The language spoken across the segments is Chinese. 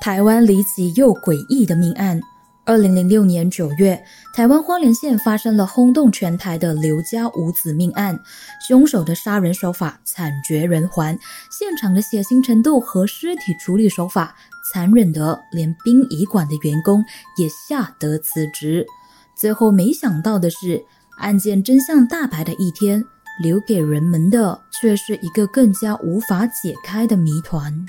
台湾离奇又诡异的命案。二零零六年九月，台湾花莲县发生了轰动全台的刘家五子命案，凶手的杀人手法惨绝人寰，现场的血腥程度和尸体处理手法残忍得连殡仪馆的员工也吓得辞职。最后没想到的是，案件真相大白的一天，留给人们的却是一个更加无法解开的谜团。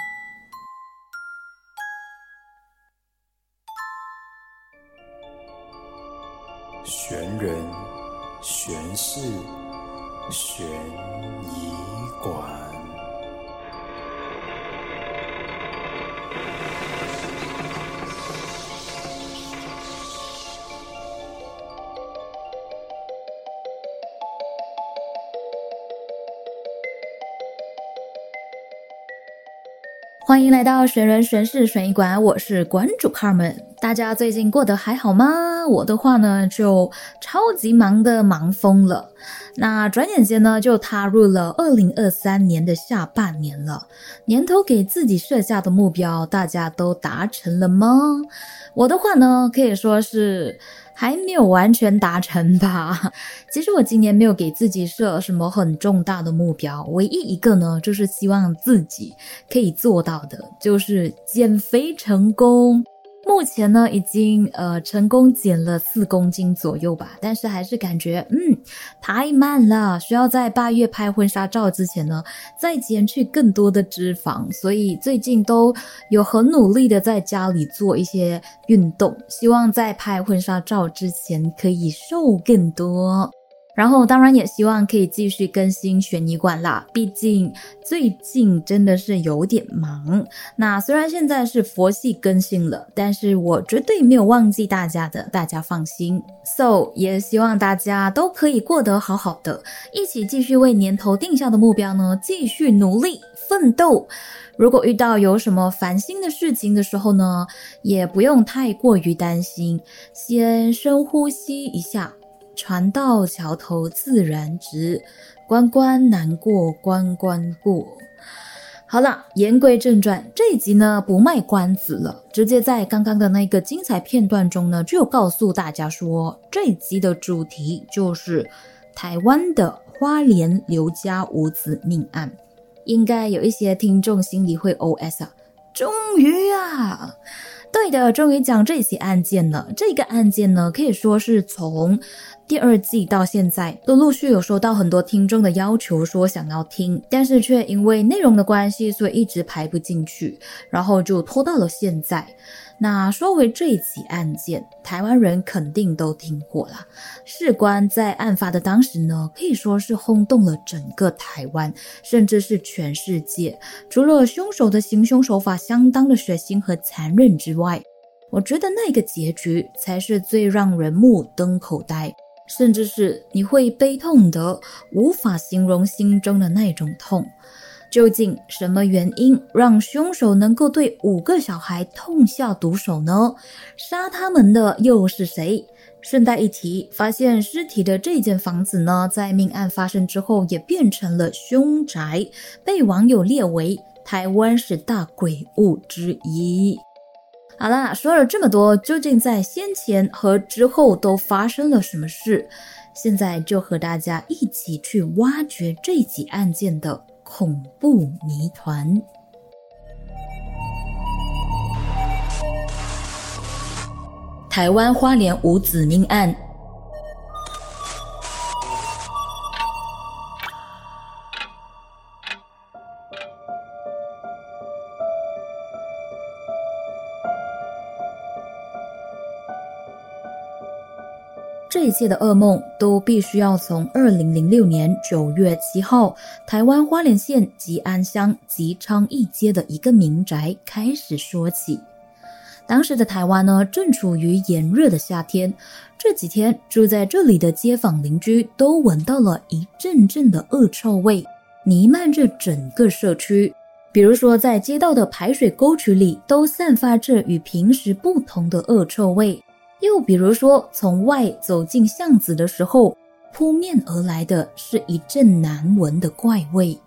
雪欢迎来到玄人玄事玄疑馆，我是馆主 Carmen。大家最近过得还好吗？我的话呢，就超级忙的忙疯了。那转眼间呢，就踏入了二零二三年的下半年了。年头给自己设下的目标，大家都达成了吗？我的话呢，可以说是。还没有完全达成吧？其实我今年没有给自己设什么很重大的目标，唯一一个呢，就是希望自己可以做到的，就是减肥成功。目前呢，已经呃成功减了四公斤左右吧，但是还是感觉嗯太慢了，需要在八月拍婚纱照之前呢，再减去更多的脂肪，所以最近都有很努力的在家里做一些运动，希望在拍婚纱照之前可以瘦更多。然后当然也希望可以继续更新悬疑馆啦，毕竟最近真的是有点忙。那虽然现在是佛系更新了，但是我绝对没有忘记大家的，大家放心。So 也希望大家都可以过得好好的，一起继续为年头定下的目标呢继续努力奋斗。如果遇到有什么烦心的事情的时候呢，也不用太过于担心，先深呼吸一下。船到桥头自然直，关关难过关关过。好了，言归正传，这一集呢不卖关子了，直接在刚刚的那个精彩片段中呢，就告诉大家说，这一集的主题就是台湾的花莲刘家五子命案。应该有一些听众心里会 OS 啊，终于啊！对的，终于讲这起案件了。这个案件呢，可以说是从第二季到现在，都陆续有收到很多听众的要求，说想要听，但是却因为内容的关系，所以一直排不进去，然后就拖到了现在。那说回这一起案件，台湾人肯定都听过了。事关在案发的当时呢，可以说是轰动了整个台湾，甚至是全世界。除了凶手的行凶手法相当的血腥和残忍之外，我觉得那个结局才是最让人目瞪口呆，甚至是你会悲痛得无法形容心中的那种痛。究竟什么原因让凶手能够对五个小孩痛下毒手呢？杀他们的又是谁？顺带一提，发现尸体的这间房子呢，在命案发生之后也变成了凶宅，被网友列为台湾十大鬼物之一。好啦，说了这么多，究竟在先前和之后都发生了什么事？现在就和大家一起去挖掘这起案件的。恐怖谜团：台湾花莲五子命案。一切的噩梦都必须要从二零零六年九月七号，台湾花莲县吉安乡吉昌一街的一个民宅开始说起。当时的台湾呢，正处于炎热的夏天，这几天住在这里的街坊邻居都闻到了一阵阵的恶臭味，弥漫着整个社区。比如说，在街道的排水沟渠里，都散发着与平时不同的恶臭味。又比如说，从外走进巷子的时候，扑面而来的是一阵难闻的怪味。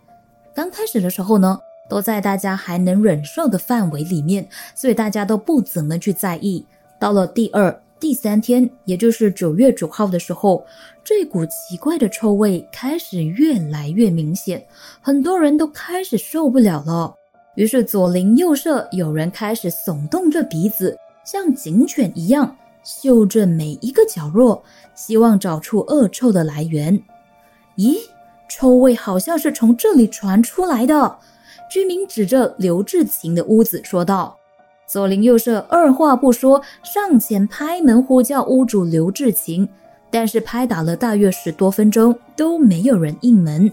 刚开始的时候呢，都在大家还能忍受的范围里面，所以大家都不怎么去在意。到了第二、第三天，也就是九月九号的时候，这股奇怪的臭味开始越来越明显，很多人都开始受不了了。于是左邻右舍有人开始耸动着鼻子，像警犬一样嗅着每一个角落，希望找出恶臭的来源。咦，臭味好像是从这里传出来的。居民指着刘志勤的屋子说道：“左邻右舍二话不说，上前拍门呼叫屋主刘志勤，但是拍打了大约十多分钟都没有人应门。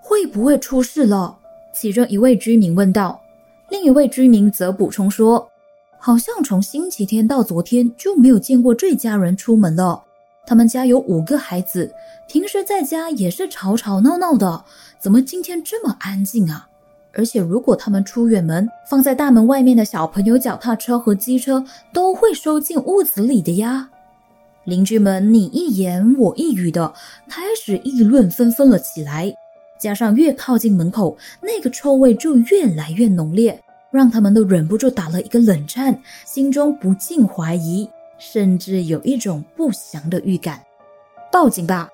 会不会出事了？”其中一位居民问道。另一位居民则补充说：“好像从星期天到昨天就没有见过这家人出门了。他们家有五个孩子，平时在家也是吵吵闹闹的，怎么今天这么安静啊？”而且，如果他们出远门，放在大门外面的小朋友脚踏车和机车都会收进屋子里的呀。邻居们你一言我一语的开始议论纷纷了起来，加上越靠近门口，那个臭味就越来越浓烈，让他们都忍不住打了一个冷颤，心中不禁怀疑，甚至有一种不祥的预感。报警吧！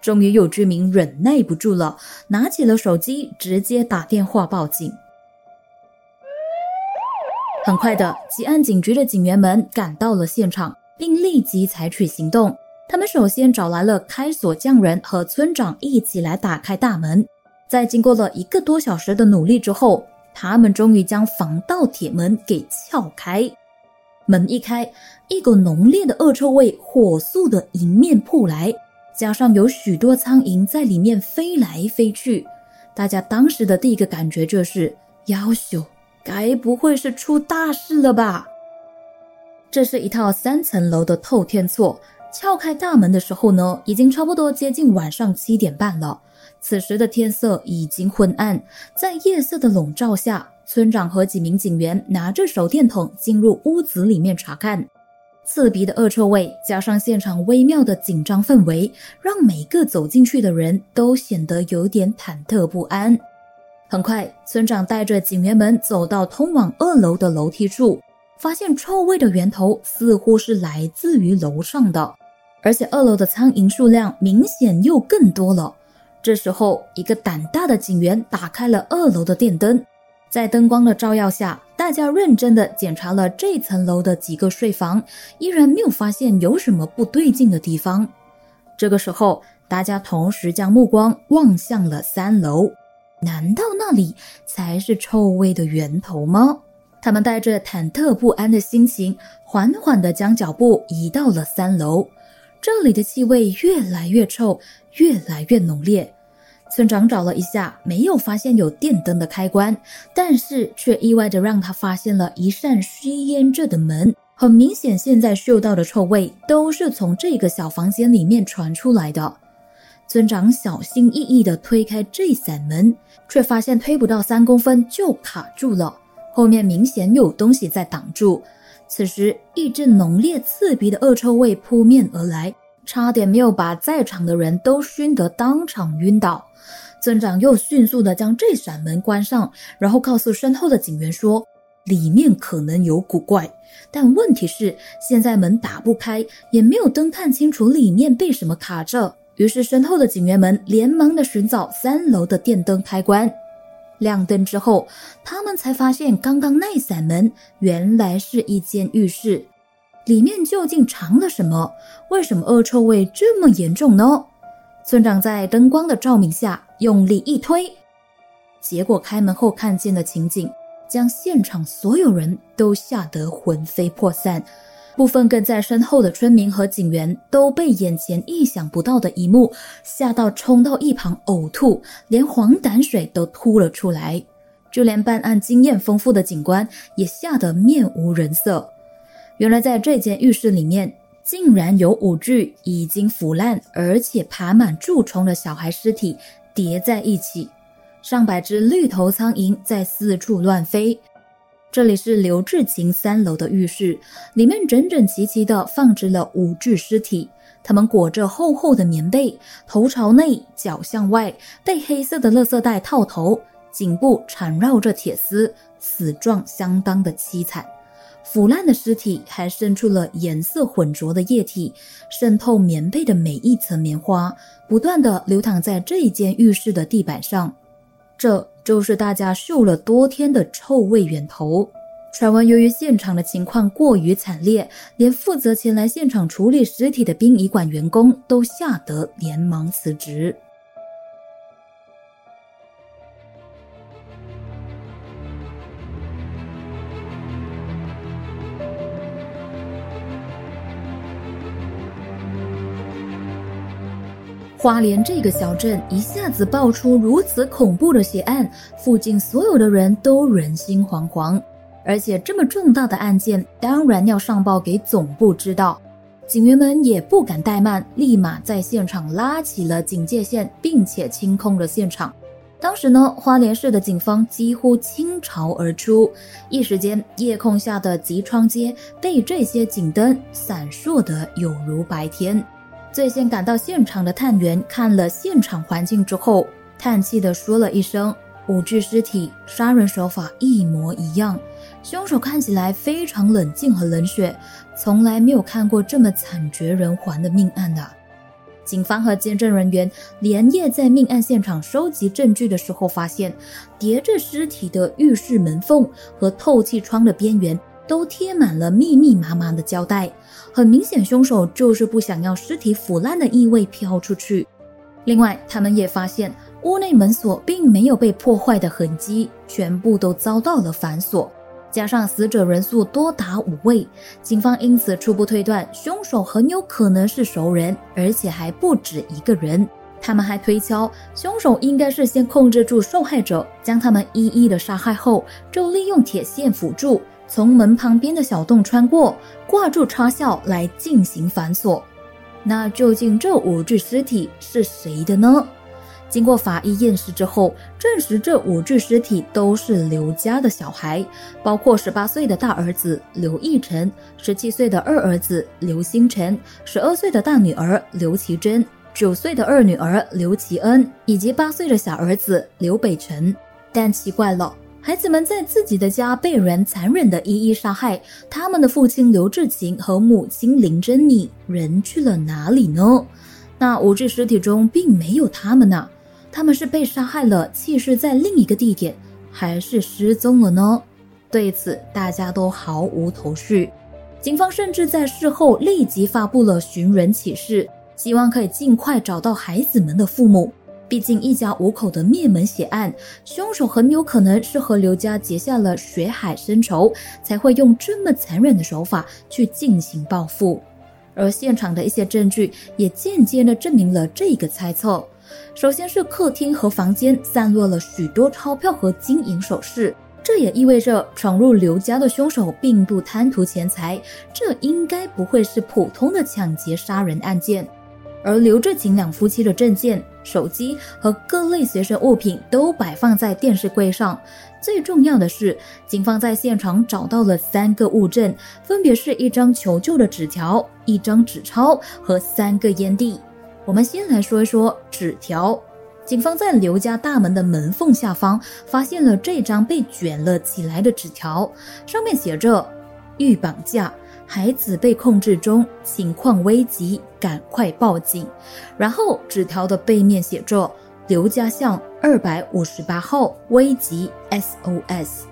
终于有居民忍耐不住了，拿起了手机，直接打电话报警。很快的，吉安警局的警员们赶到了现场，并立即采取行动。他们首先找来了开锁匠人和村长一起来打开大门。在经过了一个多小时的努力之后，他们终于将防盗铁门给撬开。门一开，一股浓烈的恶臭味火速的迎面扑来。加上有许多苍蝇在里面飞来飞去，大家当时的第一个感觉就是：妖秀，该不会是出大事了吧？这是一套三层楼的透天厝。撬开大门的时候呢，已经差不多接近晚上七点半了。此时的天色已经昏暗，在夜色的笼罩下，村长和几名警员拿着手电筒进入屋子里面查看。刺鼻的恶臭味，加上现场微妙的紧张氛围，让每个走进去的人都显得有点忐忑不安。很快，村长带着警员们走到通往二楼的楼梯处，发现臭味的源头似乎是来自于楼上的，而且二楼的苍蝇数量明显又更多了。这时候，一个胆大的警员打开了二楼的电灯，在灯光的照耀下。大家认真地检查了这层楼的几个睡房，依然没有发现有什么不对劲的地方。这个时候，大家同时将目光望向了三楼，难道那里才是臭味的源头吗？他们带着忐忑不安的心情，缓缓地将脚步移到了三楼。这里的气味越来越臭，越来越浓烈。村长找了一下，没有发现有电灯的开关，但是却意外的让他发现了一扇虚掩着的门。很明显，现在嗅到的臭味都是从这个小房间里面传出来的。村长小心翼翼地推开这扇门，却发现推不到三公分就卡住了，后面明显有东西在挡住。此时，一阵浓烈刺鼻的恶臭味扑面而来，差点没有把在场的人都熏得当场晕倒。村长又迅速地将这扇门关上，然后告诉身后的警员说：“里面可能有古怪，但问题是现在门打不开，也没有灯看清楚里面被什么卡着。”于是身后的警员们连忙的寻找三楼的电灯开关，亮灯之后，他们才发现刚刚那扇门原来是一间浴室，里面究竟藏了什么？为什么恶臭味这么严重呢？村长在灯光的照明下用力一推，结果开门后看见的情景，将现场所有人都吓得魂飞魄散。部分跟在身后的村民和警员都被眼前意想不到的一幕吓到，冲到一旁呕吐，连黄胆水都吐了出来。就连办案经验丰富的警官也吓得面无人色。原来在这间浴室里面。竟然有五具已经腐烂而且爬满蛀虫的小孩尸体叠在一起，上百只绿头苍蝇在四处乱飞。这里是刘志勤三楼的浴室，里面整整齐齐地放置了五具尸体，他们裹着厚厚的棉被，头朝内，脚向外，被黑色的垃圾袋套头，颈部缠绕着铁丝，死状相当的凄惨。腐烂的尸体还渗出了颜色浑浊的液体，渗透棉被的每一层棉花，不断的流淌在这一间浴室的地板上。这就是大家嗅了多天的臭味源头。传闻，由于现场的情况过于惨烈，连负责前来现场处理尸体的殡仪馆员工都吓得连忙辞职。花莲这个小镇一下子爆出如此恐怖的血案，附近所有的人都人心惶惶。而且这么重大的案件，当然要上报给总部知道。警员们也不敢怠慢，立马在现场拉起了警戒线，并且清空了现场。当时呢，花莲市的警方几乎倾巢而出，一时间夜空下的吉窗街被这些警灯闪烁得有如白天。最先赶到现场的探员看了现场环境之后，叹气地说了一声：“五具尸体，杀人手法一模一样，凶手看起来非常冷静和冷血，从来没有看过这么惨绝人寰的命案的。”警方和见证人员连夜在命案现场收集证据的时候，发现叠着尸体的浴室门缝和透气窗的边缘。都贴满了密密麻麻的胶带，很明显，凶手就是不想要尸体腐烂的异味飘出去。另外，他们也发现屋内门锁并没有被破坏的痕迹，全部都遭到了反锁。加上死者人数多达五位，警方因此初步推断，凶手很有可能是熟人，而且还不止一个人。他们还推敲，凶手应该是先控制住受害者，将他们一一的杀害后，就利用铁线辅助。从门旁边的小洞穿过，挂住插销来进行反锁。那究竟这五具尸体是谁的呢？经过法医验尸之后，证实这五具尸体都是刘家的小孩，包括十八岁的大儿子刘义成、十七岁的二儿子刘星辰、十二岁的大女儿刘其珍、九岁的二女儿刘其恩以及八岁的小儿子刘北辰。但奇怪了。孩子们在自己的家被人残忍的一一杀害，他们的父亲刘志勤和母亲林珍妮人去了哪里呢？那五具尸体中并没有他们呐，他们是被杀害了，弃尸在另一个地点，还是失踪了呢？对此大家都毫无头绪。警方甚至在事后立即发布了寻人启事，希望可以尽快找到孩子们的父母。毕竟一家五口的灭门血案，凶手很有可能是和刘家结下了血海深仇，才会用这么残忍的手法去进行报复。而现场的一些证据也间接的证明了这个猜测。首先是客厅和房间散落了许多钞票和金银首饰，这也意味着闯入刘家的凶手并不贪图钱财，这应该不会是普通的抢劫杀人案件。而刘志勤两夫妻的证件、手机和各类随身物品都摆放在电视柜上。最重要的是，警方在现场找到了三个物证，分别是一张求救的纸条、一张纸钞和三个烟蒂。我们先来说一说纸条。警方在刘家大门的门缝下方发现了这张被卷了起来的纸条，上面写着“欲绑架”。孩子被控制中，情况危急，赶快报警。然后纸条的背面写着“刘家巷二百五十八号，危急 SOS”。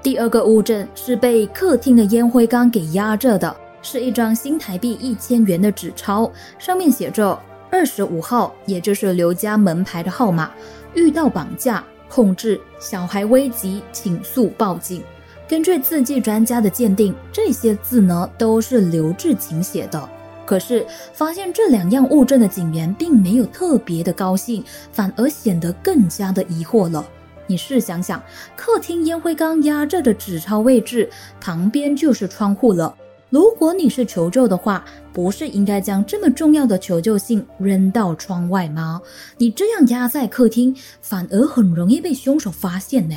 第二个物证是被客厅的烟灰缸给压着的，是一张新台币一千元的纸钞，上面写着二十五号，也就是刘家门牌的号码。遇到绑架、控制、小孩危急，请速报警。根据字迹专家的鉴定，这些字呢都是刘志勤写的。可是发现这两样物证的警员并没有特别的高兴，反而显得更加的疑惑了。你试想想，客厅烟灰缸压着的纸钞位置旁边就是窗户了。如果你是求救的话，不是应该将这么重要的求救信扔到窗外吗？你这样压在客厅，反而很容易被凶手发现呢。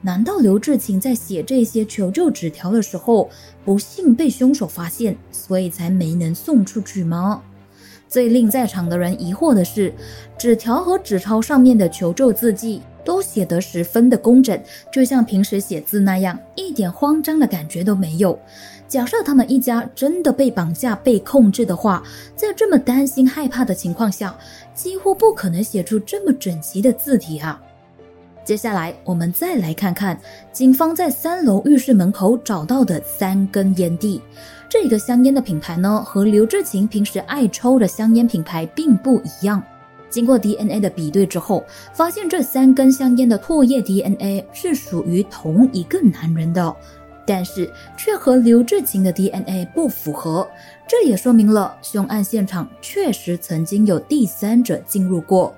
难道刘志勤在写这些求救纸条的时候，不幸被凶手发现，所以才没能送出去吗？最令在场的人疑惑的是，纸条和纸钞上面的求救字迹都写得十分的工整，就像平时写字那样，一点慌张的感觉都没有。假设他们一家真的被绑架、被控制的话，在这么担心、害怕的情况下，几乎不可能写出这么整齐的字体啊。接下来，我们再来看看警方在三楼浴室门口找到的三根烟蒂。这个香烟的品牌呢，和刘志勤平时爱抽的香烟品牌并不一样。经过 DNA 的比对之后，发现这三根香烟的唾液 DNA 是属于同一个男人的，但是却和刘志勤的 DNA 不符合。这也说明了凶案现场确实曾经有第三者进入过。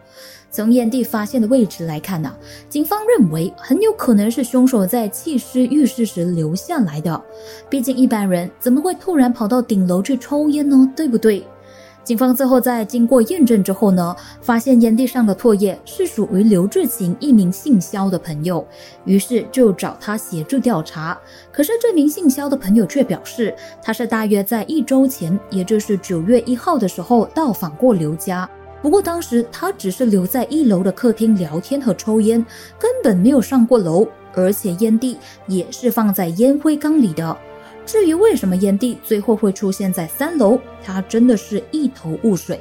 从烟蒂发现的位置来看呢，警方认为很有可能是凶手在弃尸浴室时留下来的。毕竟一般人怎么会突然跑到顶楼去抽烟呢？对不对？警方最后在经过验证之后呢，发现烟蒂上的唾液是属于刘志勤一名姓肖的朋友，于是就找他协助调查。可是这名姓肖的朋友却表示，他是大约在一周前，也就是九月一号的时候到访过刘家。不过当时他只是留在一楼的客厅聊天和抽烟，根本没有上过楼，而且烟蒂也是放在烟灰缸里的。至于为什么烟蒂最后会出现在三楼，他真的是一头雾水。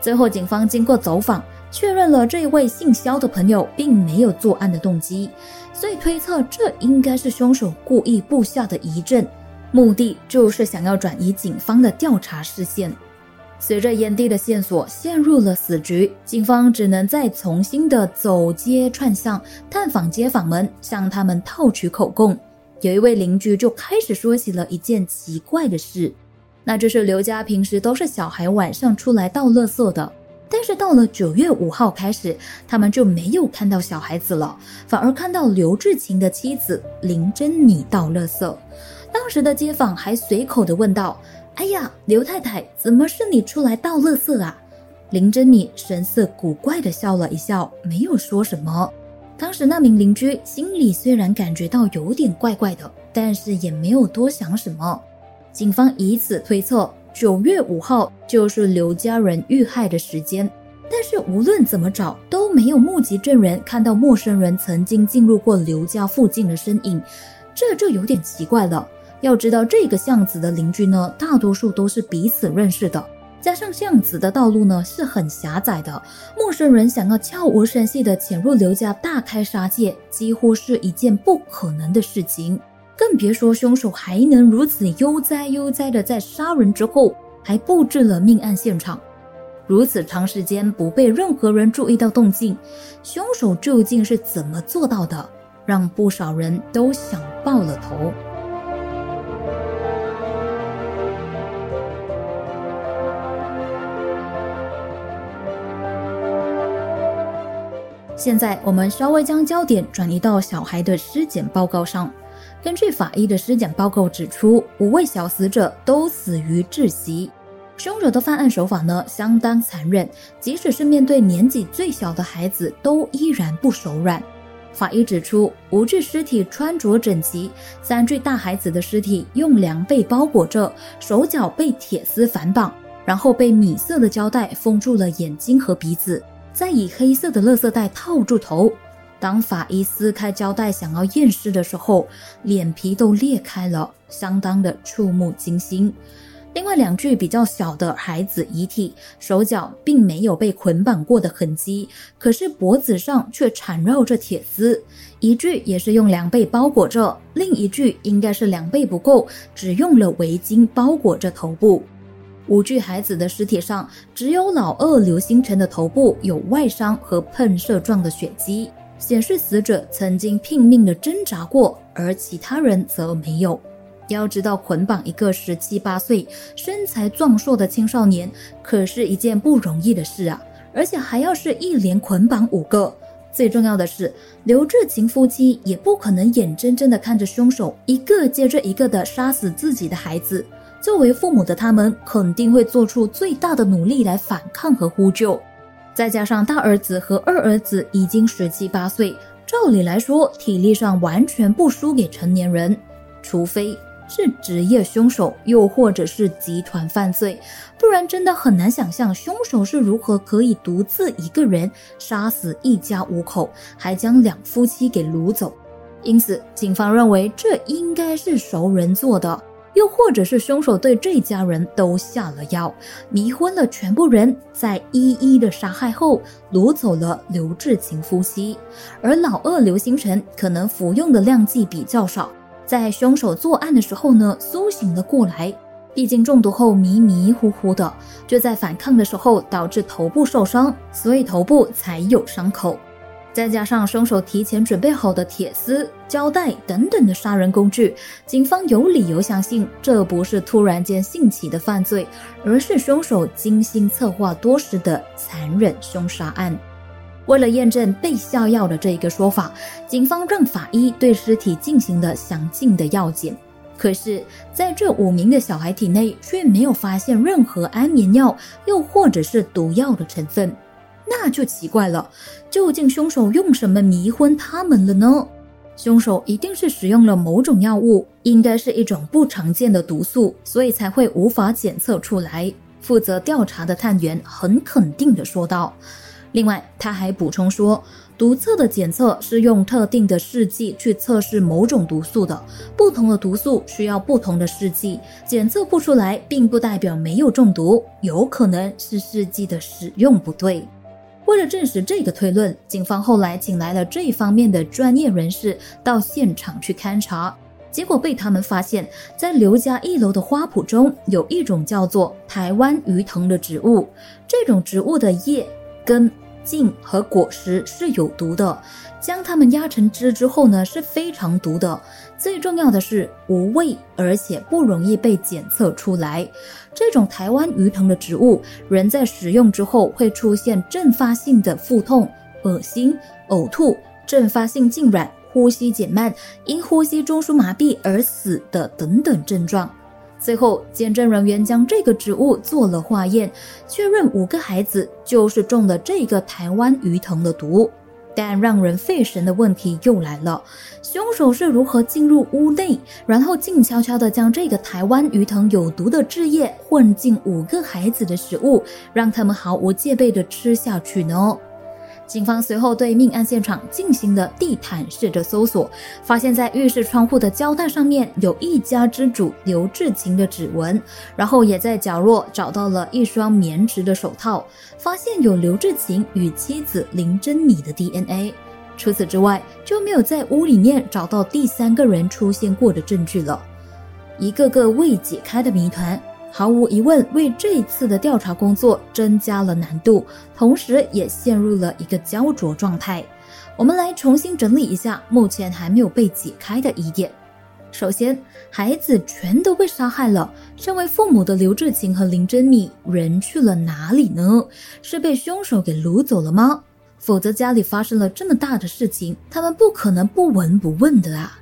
最后，警方经过走访，确认了这一位姓肖的朋友并没有作案的动机，所以推测这应该是凶手故意布下的疑阵，目的就是想要转移警方的调查视线。随着烟蒂的线索陷入了死局，警方只能再重新的走街串巷，探访街坊们，向他们套取口供。有一位邻居就开始说起了一件奇怪的事，那就是刘家平时都是小孩晚上出来倒垃圾的，但是到了九月五号开始，他们就没有看到小孩子了，反而看到刘志勤的妻子林珍妮倒垃圾。当时的街坊还随口的问道。哎呀，刘太太，怎么是你出来倒垃圾啊？林珍妮神色古怪的笑了一笑，没有说什么。当时那名邻居心里虽然感觉到有点怪怪的，但是也没有多想什么。警方以此推测，九月五号就是刘家人遇害的时间。但是无论怎么找，都没有目击证人看到陌生人曾经进入过刘家附近的身影，这就有点奇怪了。要知道，这个巷子的邻居呢，大多数都是彼此认识的。加上巷子的道路呢是很狭窄的，陌生人想要悄无声息地潜入刘家大开杀戒，几乎是一件不可能的事情。更别说凶手还能如此悠哉悠哉地在杀人之后还布置了命案现场，如此长时间不被任何人注意到动静，凶手究竟是怎么做到的？让不少人都想爆了头。现在我们稍微将焦点转移到小孩的尸检报告上。根据法医的尸检报告指出，五位小死者都死于窒息。凶手的犯案手法呢相当残忍，即使是面对年纪最小的孩子，都依然不手软。法医指出，五具尸体穿着整齐，三具大孩子的尸体用凉被包裹着，手脚被铁丝反绑，然后被米色的胶带封住了眼睛和鼻子。再以黑色的垃圾袋套住头。当法医撕开胶带想要验尸的时候，脸皮都裂开了，相当的触目惊心。另外两具比较小的孩子遗体，手脚并没有被捆绑过的痕迹，可是脖子上却缠绕着铁丝。一具也是用凉被包裹着，另一具应该是凉被不够，只用了围巾包裹着头部。五具孩子的尸体上，只有老二刘星辰的头部有外伤和喷射状的血迹，显示死者曾经拼命的挣扎过，而其他人则没有。要知道，捆绑一个十七八岁、身材壮硕的青少年，可是一件不容易的事啊！而且还要是一连捆绑五个。最重要的是，刘志勤夫妻也不可能眼睁睁的看着凶手一个接着一个的杀死自己的孩子。作为父母的他们肯定会做出最大的努力来反抗和呼救，再加上大儿子和二儿子已经十七八岁，照理来说体力上完全不输给成年人，除非是职业凶手，又或者是集团犯罪，不然真的很难想象凶手是如何可以独自一个人杀死一家五口，还将两夫妻给掳走。因此，警方认为这应该是熟人做的。又或者是凶手对这家人都下了药，迷昏了全部人，在一一的杀害后掳走了刘志勤夫妻。而老二刘星辰可能服用的量剂比较少，在凶手作案的时候呢苏醒了过来，毕竟中毒后迷迷糊糊的，就在反抗的时候导致头部受伤，所以头部才有伤口。再加上凶手提前准备好的铁丝、胶带等等的杀人工具，警方有理由相信这不是突然间兴起的犯罪，而是凶手精心策划多时的残忍凶杀案。为了验证被下药的这一个说法，警方让法医对尸体进行了详尽的药检。可是，在这五名的小孩体内却没有发现任何安眠药，又或者是毒药的成分。那就奇怪了，究竟凶手用什么迷昏他们了呢？凶手一定是使用了某种药物，应该是一种不常见的毒素，所以才会无法检测出来。负责调查的探员很肯定地说道。另外，他还补充说，毒测的检测是用特定的试剂去测试某种毒素的，不同的毒素需要不同的试剂，检测不出来，并不代表没有中毒，有可能是试剂的使用不对。为了证实这个推论，警方后来请来了这方面的专业人士到现场去勘察，结果被他们发现，在刘家一楼的花圃中有一种叫做台湾鱼藤的植物，这种植物的叶、根。茎和果实是有毒的，将它们压成汁之后呢，是非常毒的。最重要的是无味，而且不容易被检测出来。这种台湾鱼藤的植物，人在食用之后会出现阵发性的腹痛、恶心、呕吐、阵发性痉挛、呼吸减慢、因呼吸中枢麻痹而死的等等症状。最后，检证人员将这个植物做了化验，确认五个孩子就是中了这个台湾鱼藤的毒。但让人费神的问题又来了：凶手是如何进入屋内，然后静悄悄地将这个台湾鱼藤有毒的汁液混进五个孩子的食物，让他们毫无戒备地吃下去呢？警方随后对命案现场进行了地毯式的搜索，发现，在浴室窗户的胶带上面有一家之主刘志勤的指纹，然后也在角落找到了一双棉质的手套，发现有刘志勤与妻子林珍米的 DNA。除此之外，就没有在屋里面找到第三个人出现过的证据了。一个个未解开的谜团。毫无疑问，为这一次的调查工作增加了难度，同时也陷入了一个焦灼状态。我们来重新整理一下目前还没有被解开的疑点。首先，孩子全都被杀害了，身为父母的刘志勤和林珍米人去了哪里呢？是被凶手给掳走了吗？否则家里发生了这么大的事情，他们不可能不闻不问的啊。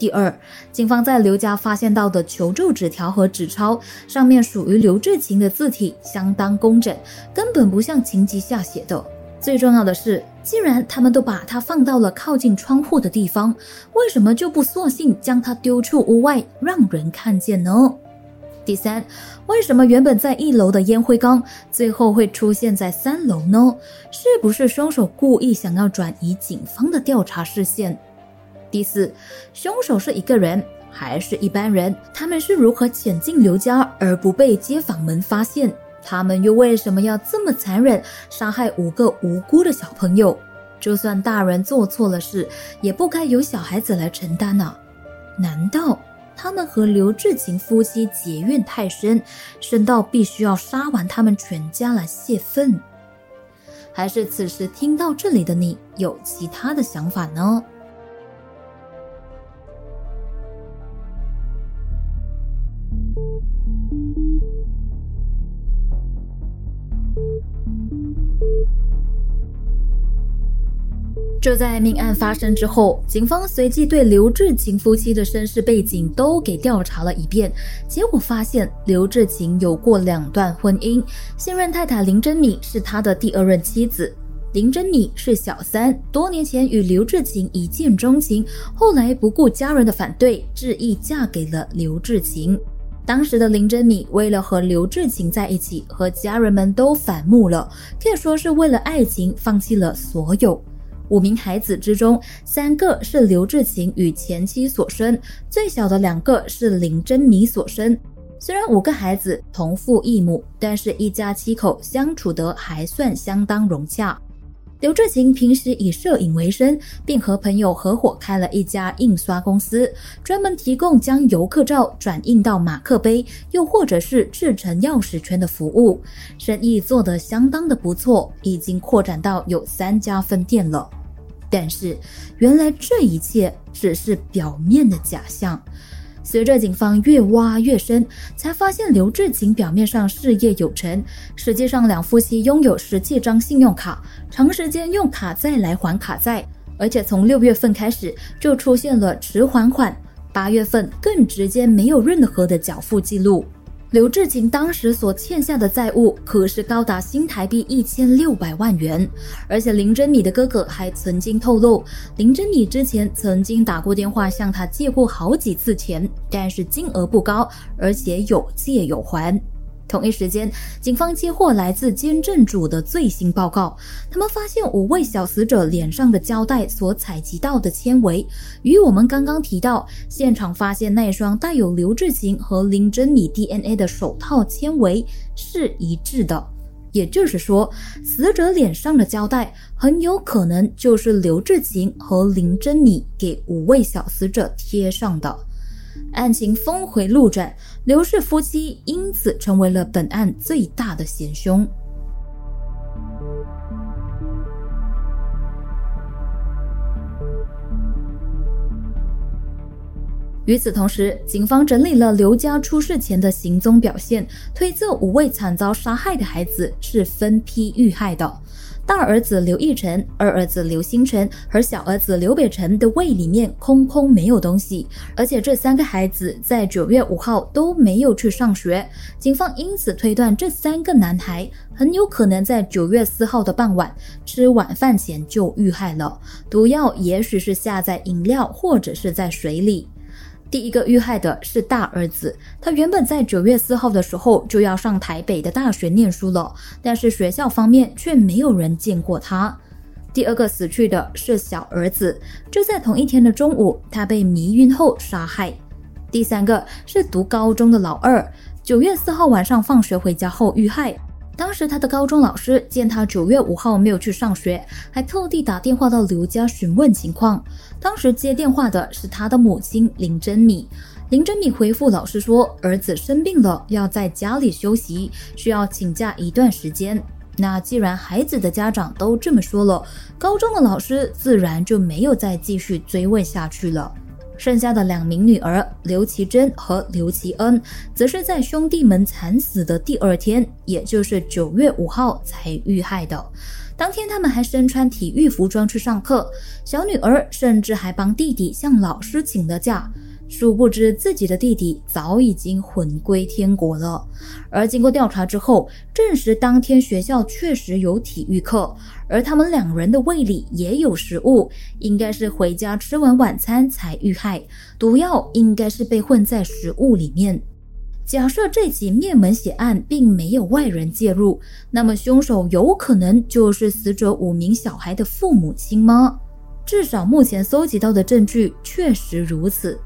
第二，警方在刘家发现到的求助纸条和纸钞上面属于刘志勤的字体相当工整，根本不像情急下写的。最重要的是，既然他们都把它放到了靠近窗户的地方，为什么就不索性将它丢出屋外让人看见呢？第三，为什么原本在一楼的烟灰缸最后会出现在三楼呢？是不是凶手故意想要转移警方的调查视线？第四，凶手是一个人还是一般人？他们是如何潜进刘家而不被街坊们发现？他们又为什么要这么残忍，杀害五个无辜的小朋友？就算大人做错了事，也不该由小孩子来承担啊！难道他们和刘志勤夫妻结怨太深，深到必须要杀完他们全家来泄愤？还是此时听到这里的你有其他的想法呢？就在命案发生之后，警方随即对刘志勤夫妻的身世背景都给调查了一遍，结果发现刘志勤有过两段婚姻，现任太太林珍米是他的第二任妻子。林珍妮是小三，多年前与刘志勤一见钟情，后来不顾家人的反对，执意嫁给了刘志勤。当时的林珍妮为了和刘志勤在一起，和家人们都反目了，可以说是为了爱情放弃了所有。五名孩子之中，三个是刘志勤与前妻所生，最小的两个是林珍妮所生。虽然五个孩子同父异母，但是一家七口相处得还算相当融洽。刘志勤平时以摄影为生，并和朋友合伙开了一家印刷公司，专门提供将游客照转印到马克杯，又或者是制成钥匙圈的服务，生意做得相当的不错，已经扩展到有三家分店了。但是，原来这一切只是表面的假象。随着警方越挖越深，才发现刘志勤表面上事业有成，实际上两夫妻拥有十七张信用卡，长时间用卡债来还卡债，而且从六月份开始就出现了迟还款，八月份更直接没有任何的缴付记录。刘志勤当时所欠下的债务可是高达新台币一千六百万元，而且林珍米的哥哥还曾经透露，林珍米之前曾经打过电话向他借过好几次钱，但是金额不高，而且有借有还。同一时间，警方接获来自监证组的最新报告，他们发现五位小死者脸上的胶带所采集到的纤维，与我们刚刚提到现场发现那双带有刘志勤和林珍妮 DNA 的手套纤维是一致的。也就是说，死者脸上的胶带很有可能就是刘志勤和林珍妮给五位小死者贴上的。案情峰回路转，刘氏夫妻因此成为了本案最大的嫌凶。与此同时，警方整理了刘家出事前的行踪表现，推测五位惨遭杀害的孩子是分批遇害的。大儿子刘义成、二儿子刘星辰和小儿子刘北辰的胃里面空空没有东西，而且这三个孩子在九月五号都没有去上学。警方因此推断，这三个男孩很有可能在九月四号的傍晚吃晚饭前就遇害了，毒药也许是下在饮料或者是在水里。第一个遇害的是大儿子，他原本在九月四号的时候就要上台北的大学念书了，但是学校方面却没有人见过他。第二个死去的是小儿子，就在同一天的中午，他被迷晕后杀害。第三个是读高中的老二，九月四号晚上放学回家后遇害。当时他的高中老师见他九月五号没有去上学，还特地打电话到刘家询问情况。当时接电话的是他的母亲林珍妮。林珍妮回复老师说，儿子生病了，要在家里休息，需要请假一段时间。那既然孩子的家长都这么说了，高中的老师自然就没有再继续追问下去了。剩下的两名女儿刘其珍和刘其恩，则是在兄弟们惨死的第二天，也就是九月五号才遇害的。当天他们还身穿体育服装去上课，小女儿甚至还帮弟弟向老师请了假。殊不知，自己的弟弟早已经魂归天国了。而经过调查之后，证实当天学校确实有体育课，而他们两人的胃里也有食物，应该是回家吃完晚餐才遇害。毒药应该是被混在食物里面。假设这起灭门血案并没有外人介入，那么凶手有可能就是死者五名小孩的父母亲吗？至少目前搜集到的证据确实如此。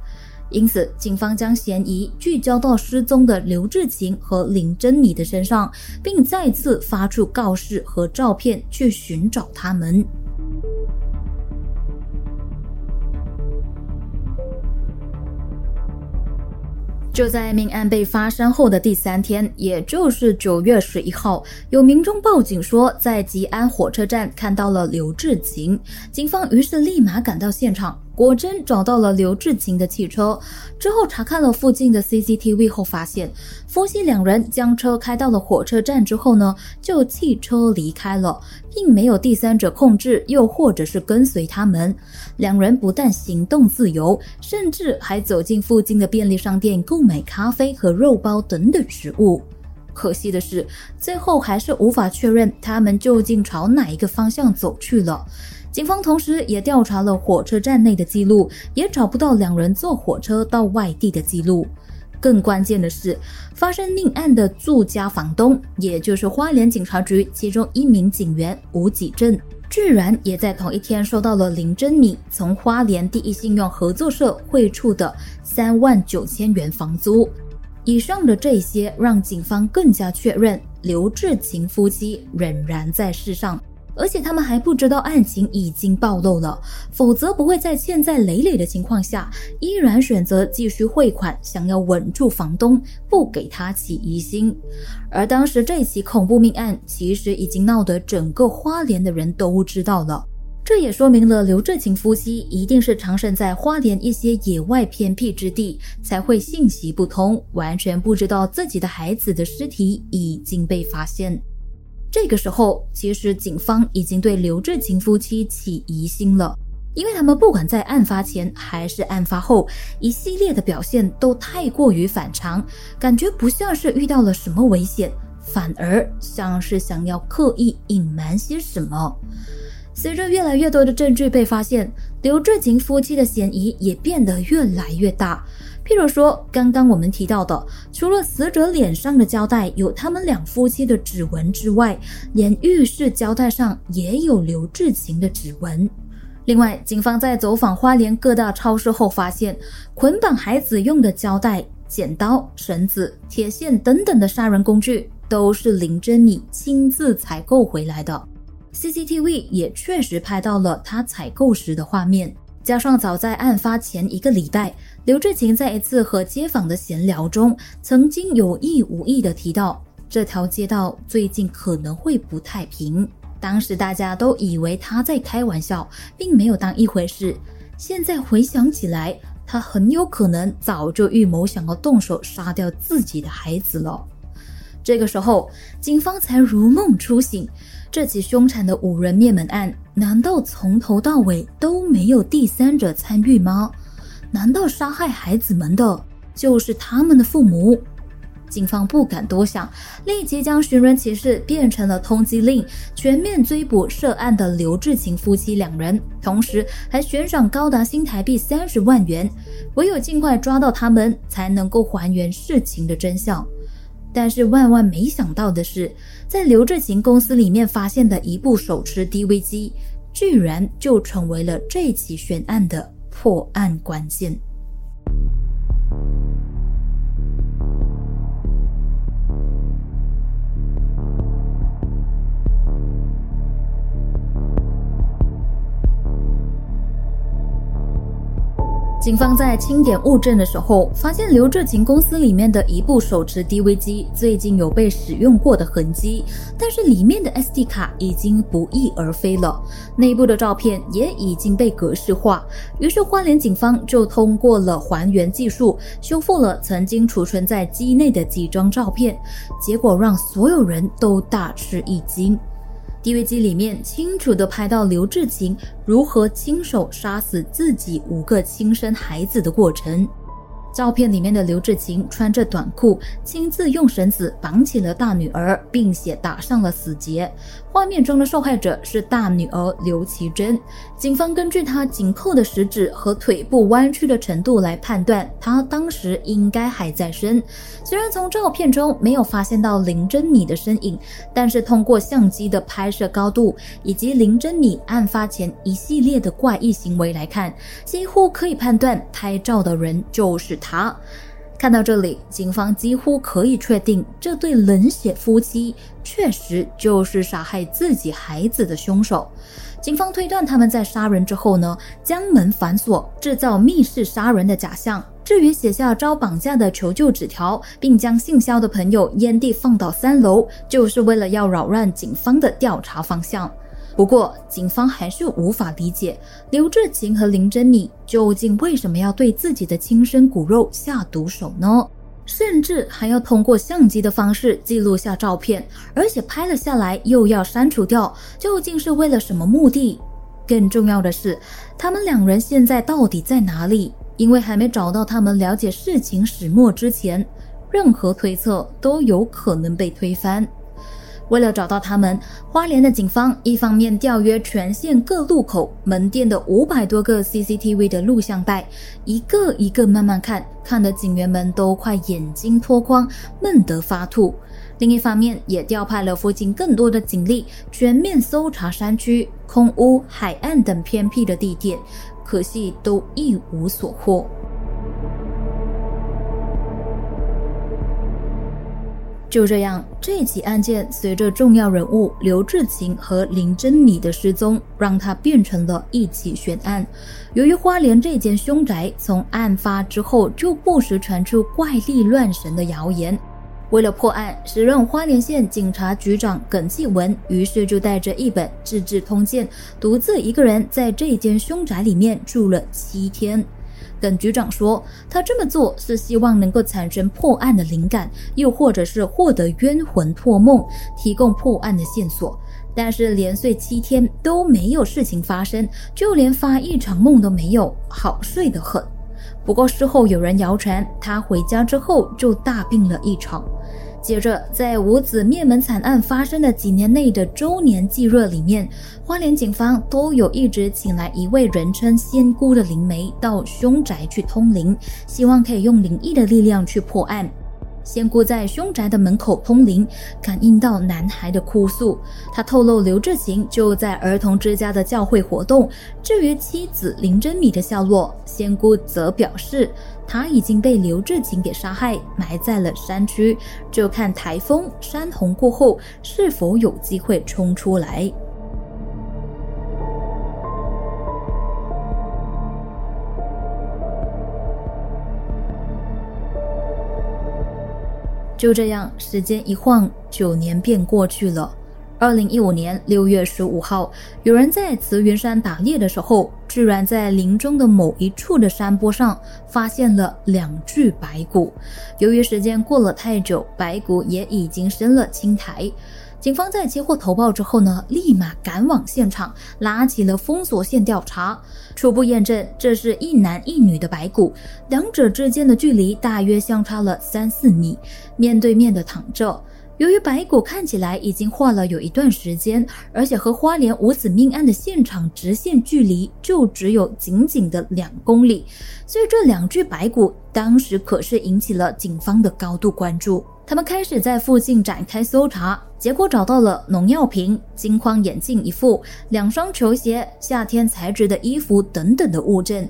因此，警方将嫌疑聚焦到失踪的刘志勤和林珍妮的身上，并再次发出告示和照片去寻找他们。就在命案被发生后的第三天，也就是九月十一号，有民众报警说在吉安火车站看到了刘志勤，警方于是立马赶到现场。果真找到了刘志勤的汽车，之后查看了附近的 CCTV 后，发现夫妻两人将车开到了火车站之后呢，就弃车离开了，并没有第三者控制，又或者是跟随他们。两人不但行动自由，甚至还走进附近的便利商店购买咖啡和肉包等等食物。可惜的是，最后还是无法确认他们究竟朝哪一个方向走去了。警方同时也调查了火车站内的记录，也找不到两人坐火车到外地的记录。更关键的是，发生命案的住家房东，也就是花莲警察局其中一名警员吴启正，居然也在同一天收到了林珍米从花莲第一信用合作社汇出的三万九千元房租。以上的这些，让警方更加确认刘志勤夫妻仍然在世上。而且他们还不知道案情已经暴露了，否则不会在欠债累累的情况下，依然选择继续汇款，想要稳住房东，不给他起疑心。而当时这起恐怖命案其实已经闹得整个花莲的人都知道了，这也说明了刘志勤夫妻一定是藏身在花莲一些野外偏僻之地，才会信息不通，完全不知道自己的孩子的尸体已经被发现。这个时候，其实警方已经对刘志勤夫妻起疑心了，因为他们不管在案发前还是案发后，一系列的表现都太过于反常，感觉不像是遇到了什么危险，反而像是想要刻意隐瞒些什么。随着越来越多的证据被发现，刘志勤夫妻的嫌疑也变得越来越大。譬如说，刚刚我们提到的，除了死者脸上的胶带有他们两夫妻的指纹之外，连浴室胶带上也有刘志勤的指纹。另外，警方在走访花莲各大超市后发现，捆绑孩子用的胶带、剪刀、绳子、铁线等等的杀人工具，都是林珍妮亲自采购回来的。CCTV 也确实拍到了她采购时的画面。加上早在案发前一个礼拜，刘志勤在一次和街坊的闲聊中，曾经有意无意的提到这条街道最近可能会不太平。当时大家都以为他在开玩笑，并没有当一回事。现在回想起来，他很有可能早就预谋想要动手杀掉自己的孩子了。这个时候，警方才如梦初醒。这起凶残的五人灭门案，难道从头到尾都没有第三者参与吗？难道杀害孩子们的就是他们的父母？警方不敢多想，立即将寻人启事变成了通缉令，全面追捕涉案的刘志勤夫妻两人，同时还悬赏高达新台币三十万元。唯有尽快抓到他们，才能够还原事情的真相。但是万万没想到的是，在刘志勤公司里面发现的一部手持 DV 机，居然就成为了这起悬案的破案关键。警方在清点物证的时候，发现刘志勤公司里面的一部手持 DV 机最近有被使用过的痕迹，但是里面的 SD 卡已经不翼而飞了，内部的照片也已经被格式化。于是花莲警方就通过了还原技术，修复了曾经储存在机内的几张照片，结果让所有人都大吃一惊。DV 机里面清楚地拍到刘志勤如何亲手杀死自己五个亲生孩子的过程。照片里面的刘志勤穿着短裤，亲自用绳子绑起了大女儿，并且打上了死结。画面中的受害者是大女儿刘其珍。警方根据她紧扣的食指和腿部弯曲的程度来判断，她当时应该还在生。虽然从照片中没有发现到林珍妮的身影，但是通过相机的拍摄高度以及林珍妮案发前一系列的怪异行为来看，几乎可以判断拍照的人就是。他看到这里，警方几乎可以确定，这对冷血夫妻确实就是杀害自己孩子的凶手。警方推断，他们在杀人之后呢，将门反锁，制造密室杀人的假象。至于写下遭绑架的求救纸条，并将姓肖的朋友烟蒂放到三楼，就是为了要扰乱警方的调查方向。不过，警方还是无法理解刘志勤和林珍妮究竟为什么要对自己的亲生骨肉下毒手呢？甚至还要通过相机的方式记录下照片，而且拍了下来又要删除掉，究竟是为了什么目的？更重要的是，他们两人现在到底在哪里？因为还没找到他们了解事情始末之前，任何推测都有可能被推翻。为了找到他们，花莲的警方一方面调阅全县各路口门店的五百多个 CCTV 的录像带，一个一个慢慢看，看得警员们都快眼睛脱光，闷得发吐。另一方面，也调派了附近更多的警力，全面搜查山区、空屋、海岸等偏僻的地点，可惜都一无所获。就这样，这起案件随着重要人物刘志勤和林真米的失踪，让它变成了一起悬案。由于花莲这间凶宅从案发之后就不时传出怪力乱神的谣言，为了破案，时任花莲县警察局长耿继文于是就带着一本《自治通鉴》，独自一个人在这间凶宅里面住了七天。等局长说，他这么做是希望能够产生破案的灵感，又或者是获得冤魂托梦，提供破案的线索。但是连睡七天都没有事情发生，就连发一场梦都没有，好睡得很。不过事后有人谣传，他回家之后就大病了一场。接着，在五子灭门惨案发生的几年内的周年祭日里面，花莲警方都有一直请来一位人称仙姑的灵媒到凶宅去通灵，希望可以用灵异的力量去破案。仙姑在凶宅的门口通灵，感应到男孩的哭诉。他透露刘志勤就在儿童之家的教会活动。至于妻子林真米的下落，仙姑则表示他已经被刘志勤给杀害，埋在了山区，就看台风山洪过后是否有机会冲出来。就这样，时间一晃，九年便过去了。二零一五年六月十五号，有人在慈云山打猎的时候，居然在林中的某一处的山坡上发现了两具白骨。由于时间过了太久，白骨也已经生了青苔。警方在接获投报之后呢，立马赶往现场，拉起了封锁线调查。初步验证，这是一男一女的白骨，两者之间的距离大约相差了三四米，面对面的躺着。由于白骨看起来已经化了有一段时间，而且和花莲五子命案的现场直线距离就只有仅仅的两公里，所以这两具白骨当时可是引起了警方的高度关注。他们开始在附近展开搜查，结果找到了农药瓶、金框眼镜一副、两双球鞋、夏天材质的衣服等等的物证。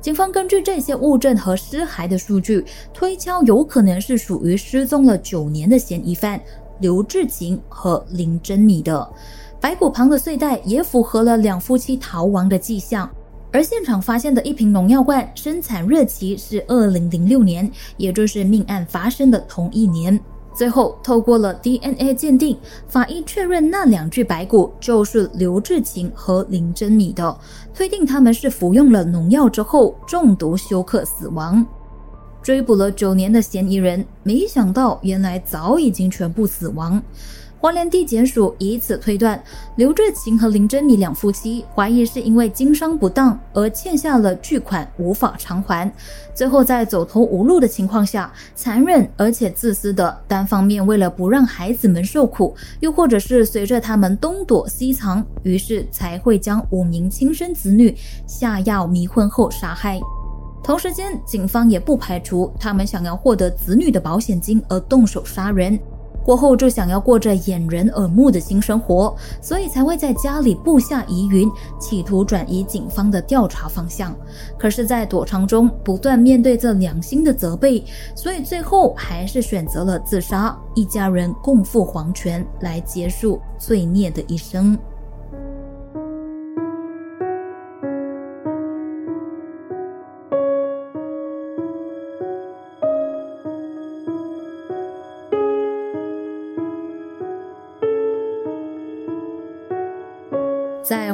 警方根据这些物证和尸骸的数据，推敲有可能是属于失踪了九年的嫌疑犯刘志勤和林珍米的。白骨旁的碎带也符合了两夫妻逃亡的迹象。而现场发现的一瓶农药罐，生产日期是二零零六年，也就是命案发生的同一年。最后，透过了 DNA 鉴定，法医确认那两具白骨就是刘志勤和林珍米的，推定他们是服用了农药之后中毒休克死亡。追捕了九年的嫌疑人，没想到原来早已经全部死亡。花莲地检署以此推断，刘志勤和林珍米两夫妻怀疑是因为经商不当而欠下了巨款无法偿还，最后在走投无路的情况下，残忍而且自私的单方面为了不让孩子们受苦，又或者是随着他们东躲西藏，于是才会将五名亲生子女下药迷昏后杀害。同时间，警方也不排除他们想要获得子女的保险金而动手杀人。过后就想要过着掩人耳目的新生活，所以才会在家里布下疑云，企图转移警方的调查方向。可是，在躲藏中不断面对这良心的责备，所以最后还是选择了自杀，一家人共赴黄泉来结束罪孽的一生。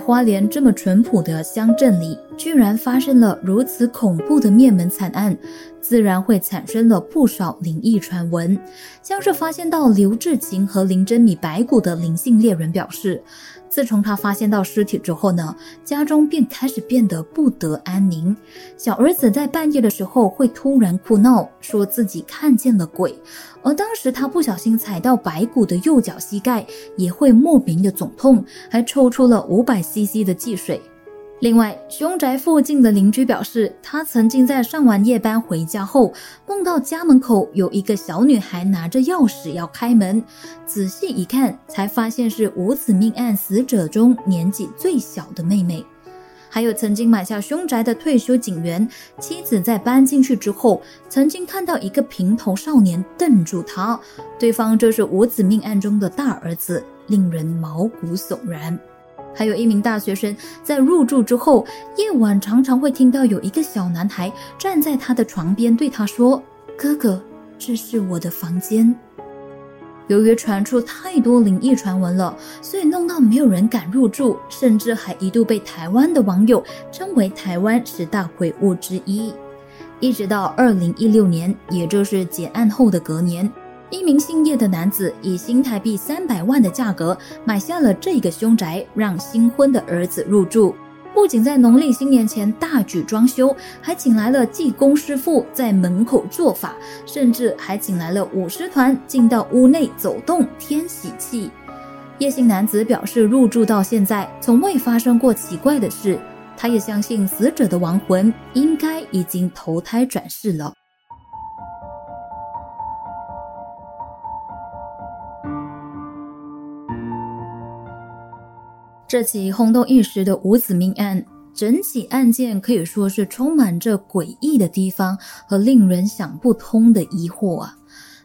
花莲这么淳朴的乡镇里，居然发生了如此恐怖的灭门惨案，自然会产生了不少灵异传闻。像是发现到刘志勤和林珍米白骨的灵性猎人表示，自从他发现到尸体之后呢，家中便开始变得不得安宁。小儿子在半夜的时候会突然哭闹，说自己看见了鬼，而当时他不小心踩到白骨的右脚膝盖，也会莫名的肿痛，还抽出了五百 CC 的积水。另外，凶宅附近的邻居表示，他曾经在上完夜班回家后，梦到家门口有一个小女孩拿着钥匙要开门，仔细一看，才发现是无子命案死者中年纪最小的妹妹。还有曾经买下凶宅的退休警员，妻子在搬进去之后，曾经看到一个平头少年瞪住他，对方就是无子命案中的大儿子，令人毛骨悚然。还有一名大学生在入住之后，夜晚常常会听到有一个小男孩站在他的床边对他说：“哥哥，这是我的房间。”由于传出太多灵异传闻了，所以弄到没有人敢入住，甚至还一度被台湾的网友称为台湾十大鬼屋之一。一直到二零一六年，也就是结案后的隔年。一名姓叶的男子以新台币三百万的价格买下了这个凶宅，让新婚的儿子入住。不仅在农历新年前大举装修，还请来了技工师傅在门口做法，甚至还请来了舞狮团进到屋内走动添喜气。叶姓男子表示，入住到现在从未发生过奇怪的事，他也相信死者的亡魂应该已经投胎转世了。这起轰动一时的五子命案，整起案件可以说是充满着诡异的地方和令人想不通的疑惑啊！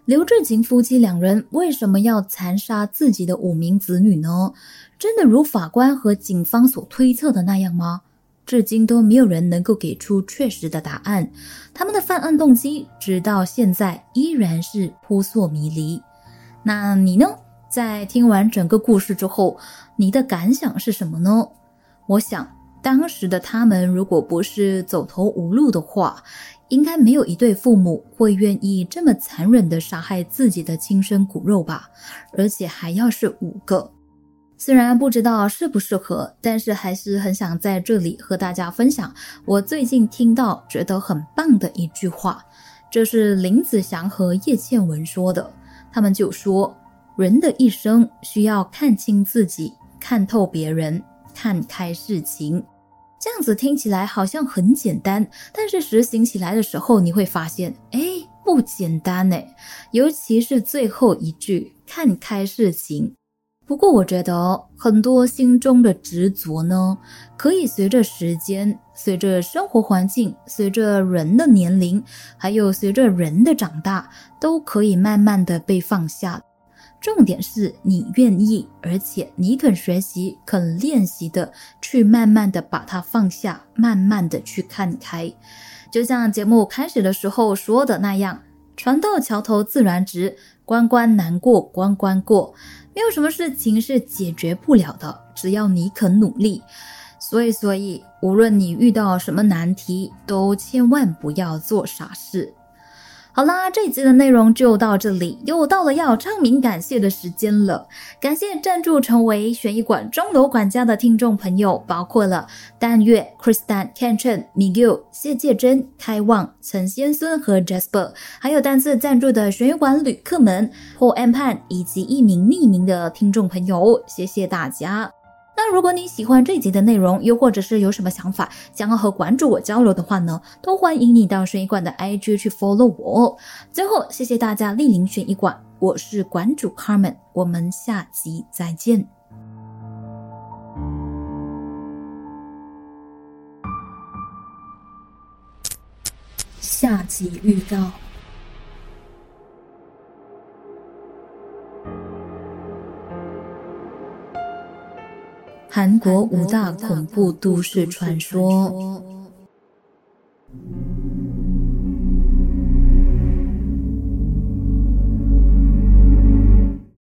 刘志勤夫妻两人为什么要残杀自己的五名子女呢？真的如法官和警方所推测的那样吗？至今都没有人能够给出确实的答案。他们的犯案动机，直到现在依然是扑朔迷离。那你呢？在听完整个故事之后，你的感想是什么呢？我想，当时的他们如果不是走投无路的话，应该没有一对父母会愿意这么残忍的杀害自己的亲生骨肉吧？而且还要是五个。虽然不知道适不适合，但是还是很想在这里和大家分享我最近听到觉得很棒的一句话，这是林子祥和叶倩文说的，他们就说。人的一生需要看清自己，看透别人，看开事情。这样子听起来好像很简单，但是实行起来的时候，你会发现，哎，不简单呢。尤其是最后一句“看开事情”。不过，我觉得很多心中的执着呢，可以随着时间、随着生活环境、随着人的年龄，还有随着人的长大，都可以慢慢的被放下。重点是你愿意，而且你肯学习、肯练习的，去慢慢的把它放下，慢慢的去看开。就像节目开始的时候说的那样，船到桥头自然直，关关难过关关过，没有什么事情是解决不了的，只要你肯努力。所以，所以无论你遇到什么难题，都千万不要做傻事。好啦，这一集的内容就到这里，又到了要唱名感谢的时间了。感谢赞助成为悬疑馆钟楼管家的听众朋友，包括了淡月、Kristan、Kenchen、Miguel、谢介珍、开旺、陈先孙和 Jasper，还有单次赞助的悬疑馆旅客们或 M 潘以及一名匿名的听众朋友，谢谢大家。那如果你喜欢这集的内容，又或者是有什么想法想要和馆主我交流的话呢，都欢迎你到悬疑馆的 IG 去 follow 我。最后，谢谢大家莅临悬疑馆，我是馆主 Carmen，我们下集再见。下集预告。韩国五大恐怖都市传说。